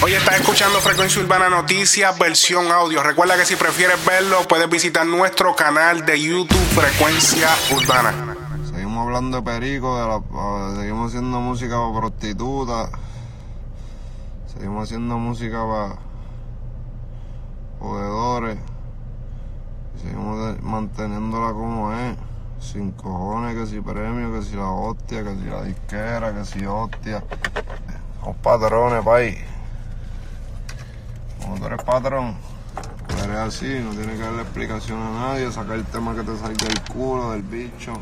Hoy estás escuchando Frecuencia Urbana Noticias, versión audio. Recuerda que si prefieres verlo, puedes visitar nuestro canal de YouTube Frecuencia Urbana. Seguimos hablando de perico, la, seguimos haciendo música para prostitutas. Seguimos haciendo música para jugadores. Seguimos manteniéndola como es. Sin cojones, que si premio, que si la hostia, que si la disquera, que si hostia. Somos patrones, pay. Tú eres patrón, eres así, no tienes que darle explicación a nadie, sacar el tema que te salga del culo, del bicho.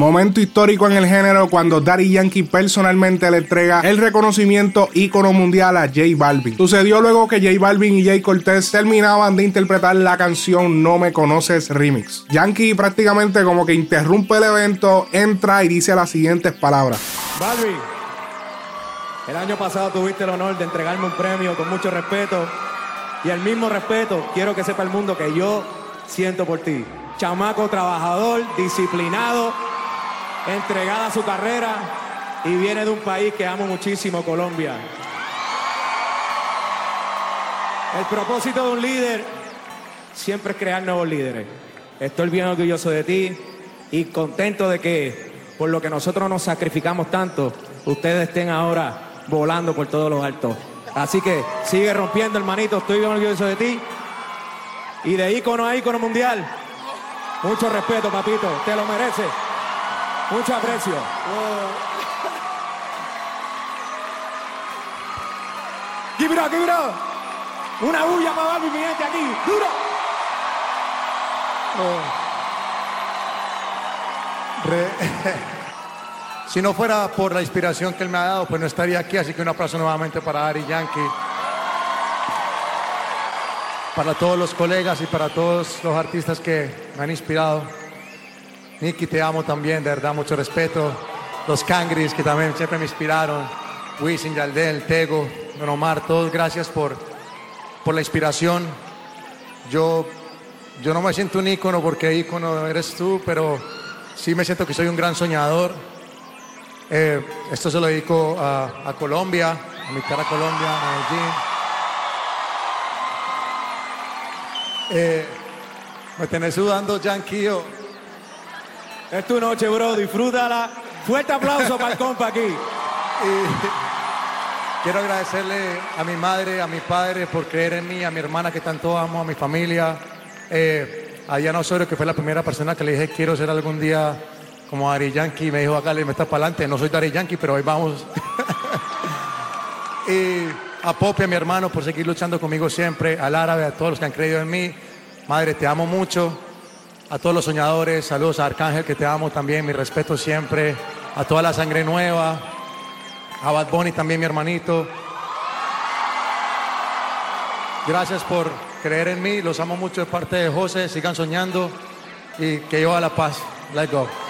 Momento histórico en el género cuando Daddy Yankee personalmente le entrega el reconocimiento ícono mundial a J Balvin. Sucedió luego que J Balvin y Jay Cortez terminaban de interpretar la canción No Me Conoces Remix. Yankee prácticamente como que interrumpe el evento, entra y dice las siguientes palabras. Balvin, el año pasado tuviste el honor de entregarme un premio con mucho respeto y el mismo respeto quiero que sepa el mundo que yo siento por ti. Chamaco trabajador, disciplinado, entregada a su carrera y viene de un país que amo muchísimo, Colombia. El propósito de un líder siempre es crear nuevos líderes. Estoy bien orgulloso de ti y contento de que por lo que nosotros nos sacrificamos tanto, ustedes estén ahora volando por todos los altos. Así que sigue rompiendo, hermanito. Estoy bien orgulloso de ti. Y de ícono a ícono mundial. Mucho respeto, papito. Te lo mereces. Mucho aprecio. Give it up, give it up. Una bulla para Barbie, mi gente, aquí. Duro. Si no fuera por la inspiración que él me ha dado, pues no estaría aquí. Así que un aplauso nuevamente para Ari Yankee. Para todos los colegas y para todos los artistas que me han inspirado. Nicky, te amo también, de verdad, mucho respeto. Los Cangris, que también siempre me inspiraron. Wisin, Yaldel, Tego, Don Omar, todos gracias por, por la inspiración. Yo, yo no me siento un ícono porque ícono eres tú, pero sí me siento que soy un gran soñador. Eh, esto se lo dedico a, Colombia, a mi cara Colombia, a Medellín. Eh, me tenés sudando, Yanquillo. Es tu noche, bro. Disfrútala. Fuerte aplauso para el compa aquí. Y quiero agradecerle a mi madre, a mi padre por creer en mí, a mi hermana que tanto amo, a mi familia, eh, a Diana Osorio, que fue la primera persona que le dije quiero ser algún día como Ari Yankee. Me dijo, acá le metas para adelante. No soy Dari Yankee, pero ahí vamos. y a Popi, a mi hermano, por seguir luchando conmigo siempre, al árabe, a todos los que han creído en mí. Madre, te amo mucho. A todos los soñadores, saludos a Arcángel, que te amo también, mi respeto siempre. A toda la sangre nueva. A Bad Bunny también, mi hermanito. Gracias por creer en mí, los amo mucho de parte de José, sigan soñando y que yo a la paz. Let's go.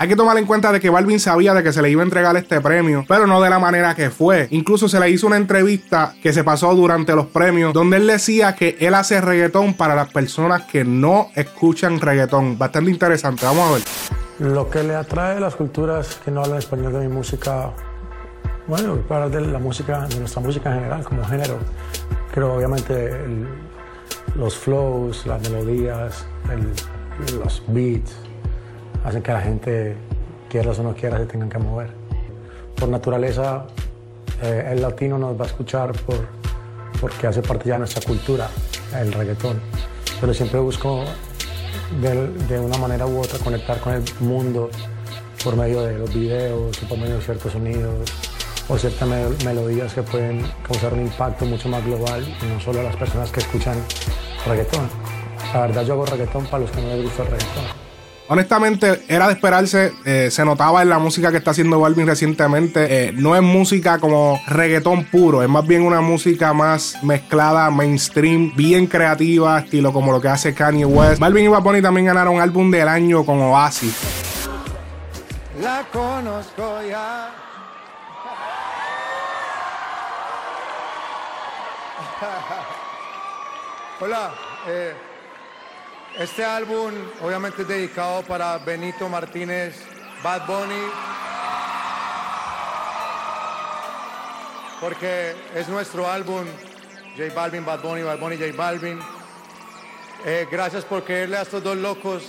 Hay que tomar en cuenta de que Balvin sabía de que se le iba a entregar este premio, pero no de la manera que fue. Incluso se le hizo una entrevista que se pasó durante los premios, donde él decía que él hace reggaetón para las personas que no escuchan reggaetón. Bastante interesante, vamos a ver. Lo que le atrae a las culturas que no hablan español de mi música, bueno, para de la música, de nuestra música en general, como género, creo obviamente el- los flows, las melodías, el- los beats, hacen que la gente, quieras o no quieras, se tengan que mover. Por naturaleza, eh, el latino nos va a escuchar por, porque hace parte ya de nuestra cultura, el reggaetón. Pero siempre busco de, de una manera u otra conectar con el mundo por medio de los videos, por medio de ciertos sonidos o ciertas mel- melodías que pueden causar un impacto mucho más global no solo a las personas que escuchan reggaetón. La verdad yo hago reggaetón para los que no les gusta el reggaetón. Honestamente, era de esperarse. eh, se notaba en la música que está haciendo Balvin recientemente. eh, no es música como reggaetón puro, es más bien una música más mezclada, mainstream, bien creativa, estilo como lo que hace Kanye West. Balvin y Bad también ganaron álbum del año con Oasis. La conozco ya. Hola, eh, este álbum obviamente es dedicado para Benito Martínez, Bad Bunny, porque es nuestro álbum, J Balvin, Bad Bunny, Bad Bunny, J Balvin. Eh, gracias por creerle a estos dos locos,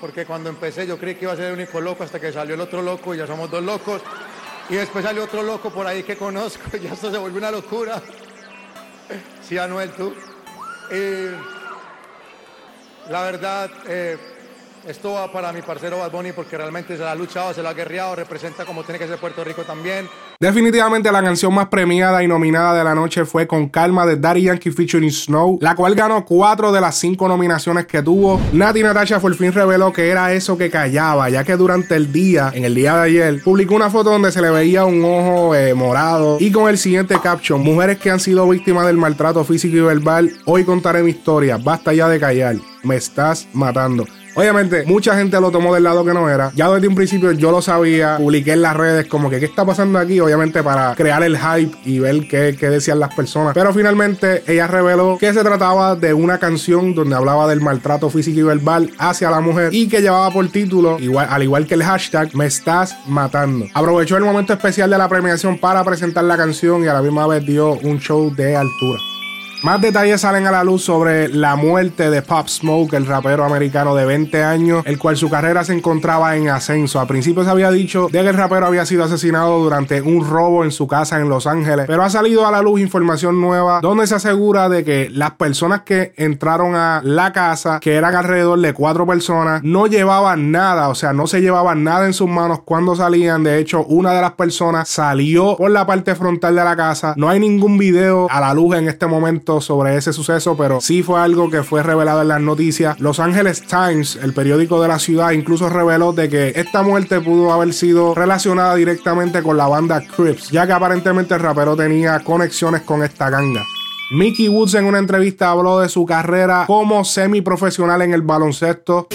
porque cuando empecé yo creí que iba a ser el único loco hasta que salió el otro loco y ya somos dos locos. Y después salió otro loco por ahí que conozco y ya esto se volvió una locura. Sí, Anuel, tú. Y la verdad, eh, esto va para mi parcero Bad Bunny porque realmente se la ha luchado, se la ha guerreado, representa como tiene que ser Puerto Rico también. Definitivamente la canción más premiada y nominada de la noche fue Con Calma de Daddy Yankee featuring Snow, la cual ganó cuatro de las cinco nominaciones que tuvo. Nati Natasha por fin reveló que era eso que callaba, ya que durante el día, en el día de ayer, publicó una foto donde se le veía un ojo eh, morado y con el siguiente caption, mujeres que han sido víctimas del maltrato físico y verbal, hoy contaré mi historia, basta ya de callar, me estás matando. Obviamente, mucha gente lo tomó del lado que no era. Ya desde un principio yo lo sabía, publiqué en las redes como que qué está pasando aquí, obviamente para crear el hype y ver qué, qué decían las personas. Pero finalmente ella reveló que se trataba de una canción donde hablaba del maltrato físico y verbal hacia la mujer y que llevaba por título, igual, al igual que el hashtag, me estás matando. Aprovechó el momento especial de la premiación para presentar la canción y a la misma vez dio un show de altura. Más detalles salen a la luz sobre la muerte de Pop Smoke, el rapero americano de 20 años, el cual su carrera se encontraba en ascenso. A principio se había dicho de que el rapero había sido asesinado durante un robo en su casa en Los Ángeles, pero ha salido a la luz información nueva donde se asegura de que las personas que entraron a la casa, que eran alrededor de cuatro personas, no llevaban nada, o sea, no se llevaban nada en sus manos cuando salían. De hecho, una de las personas salió por la parte frontal de la casa. No hay ningún video a la luz en este momento sobre ese suceso, pero sí fue algo que fue revelado en las noticias. Los Angeles Times, el periódico de la ciudad, incluso reveló de que esta muerte pudo haber sido relacionada directamente con la banda Crips, ya que aparentemente el rapero tenía conexiones con esta ganga. Mickey Woods en una entrevista habló de su carrera como semiprofesional en el baloncesto.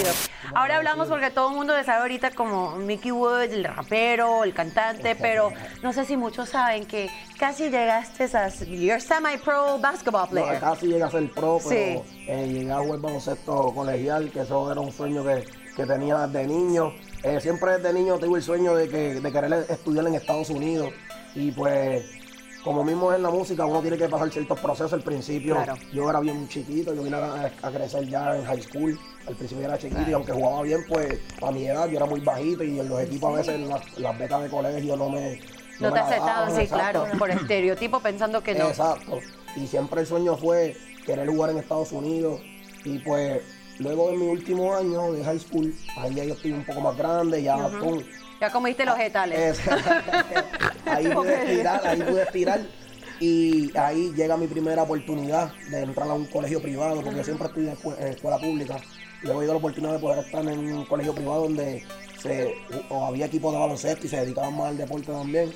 Ahora hablamos porque todo el mundo le sabe ahorita como Mickey Wood, el rapero, el cantante, pero no sé si muchos saben que casi llegaste a you're semi-pro basketball No, player. casi llegué a ser pro, pero Sí. eh, llegué a jugar baloncesto colegial, que eso era un sueño que, que tenía desde niño. Eh, siempre desde niño tuve el sueño de, que, de querer estudiar en Estados Unidos. Y pues, como mismo en la música, uno tiene que pasar ciertos procesos al principio. Claro. Yo era bien chiquito, yo vine a, a crecer ya en high school. Al principio era chiquito y aunque jugaba bien, pues a mi edad yo era muy bajito y en los equipos a veces las, las becas de colegio no me... No me te aceptaban, sí, exacto. claro, por estereotipo pensando que no. Exacto. Y siempre el sueño fue querer jugar en Estados Unidos. Y pues luego de mi último año de high school, ahí ya yo estoy un poco más grande, ya pum. Ya comiste los vegetales. Es- ahí pude estirar, ahí pude. Y ahí llega mi primera oportunidad de entrar a un colegio privado, porque yo siempre estudié en escu- en escuela pública. Luego ido la oportunidad de poder estar en un colegio privado donde se, o había equipos de baloncesto y se dedicaban más al deporte también.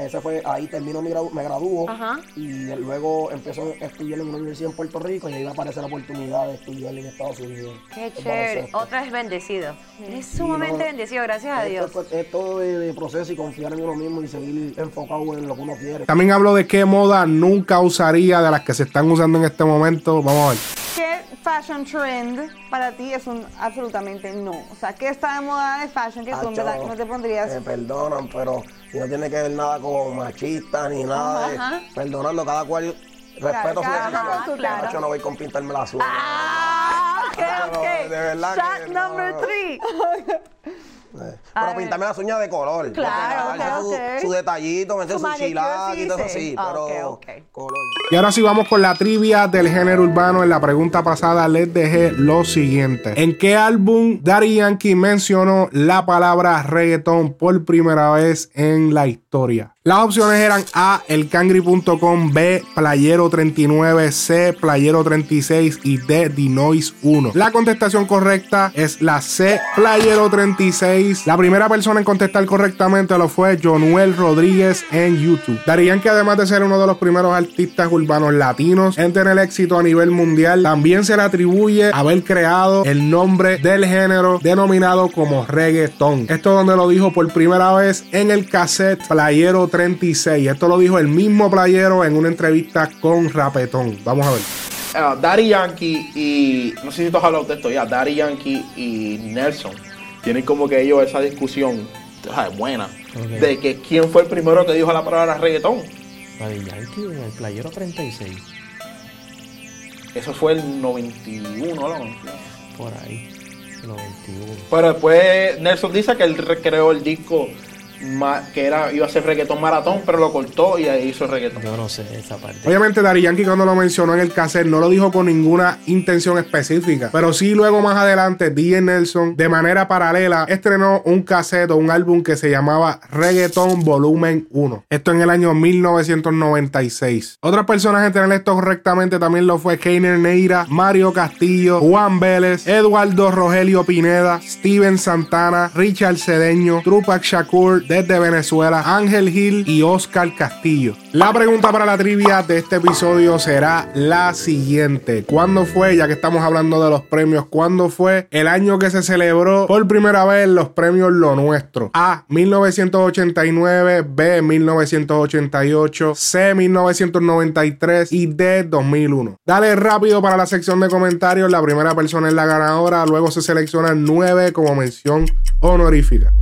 Ese fue, ahí termino mi gradu- me graduó Ajá. y luego empiezo a estudiar en una universidad en Puerto Rico y ahí va a aparecer la oportunidad de estudiar en Estados Unidos. Qué chévere. baloncesto. Otra vez bendecido. Es sumamente no, bendecido, gracias a Dios. Es, todo de, de proceso y confiar en uno mismo y seguir enfocado en lo que uno quiere. También habló de qué moda nunca usaría de las que se están usando en este momento. Vamos a ver. ¿Qué fashion trend para ti es un absolutamente no? O sea, ¿qué está de moda de fashion que tú verdad no te pondrías? Me perdonan, pero no tiene que ver nada con machista ni nada. de- Ajá. perdonando cada cual. Respeto su decisión. Acho, no voy con pintarme la suela. Ah, ok, de verdad Shot que no. number three. Eh, Pero pintarme las uñas de color. Claro, su, su detallito, meter Su su y todo eso sí. sí, Ah, pero ok, ok. color. Y ahora sí vamos con la trivia del género urbano. En la pregunta pasada les dejé lo siguiente. ¿En qué álbum Daddy Yankee mencionó la palabra reggaeton por primera vez en la historia? Las opciones eran A, elcangri.com, B, Playero 39, C, Playero 36 y D, Dinois 1. La contestación correcta es la C, Playero 36. La primera persona en contestar correctamente lo fue Jonuel Rodríguez en YouTube. Daddy Yankee, además de ser uno de los primeros artistas urbanos latinos en tener éxito a nivel mundial, también se le atribuye haber creado el nombre del género denominado como reggaeton. Esto donde lo dijo por primera vez en el cassette Playero 36. Esto lo dijo el mismo playero en una entrevista con Rapetón. Vamos a ver. Uh, Daddy Yankee y. No sé si tú has hablado de esto ya. Daddy Yankee y Nelson. Tienen como que ellos esa discusión o sea, buena. De que quién fue el primero que dijo la palabra reggaetón. Daddy Yankee en el playero 36. Eso fue el 91, ¿no? 91. Por ahí. 91. Pero después Nelson dice que él recreó el disco que era iba a ser reggaetón maratón, pero lo cortó y ahí hizo reggaetón. Yo no sé esa parte. Obviamente Daddy Yankee cuando lo mencionó en el cassette no lo dijo con ninguna intención específica, pero sí luego más adelante DJ Nelson de manera paralela estrenó un cassette o un álbum que se llamaba Reggaeton Volumen 1. Esto en el año 1996. Otras personas en tener esto correctamente también lo fue Keiner Neira, Mario Castillo, Juan Vélez, Eduardo Rogelio Pineda, Steven Santana, Richard Cedeño, Tupac Shakur desde Venezuela, Ángel Gil y Oscar Castillo. La pregunta para la trivia de este episodio será la siguiente. ¿Cuándo fue, ya que estamos hablando de los premios, cuándo fue el año que se celebró por primera vez los premios Lo Nuestro? A, 1989, B, 1988, C, 1993 y D, 2001. Dale rápido para la sección de comentarios. La primera persona es la ganadora. Luego se seleccionan 9 como mención honorífica.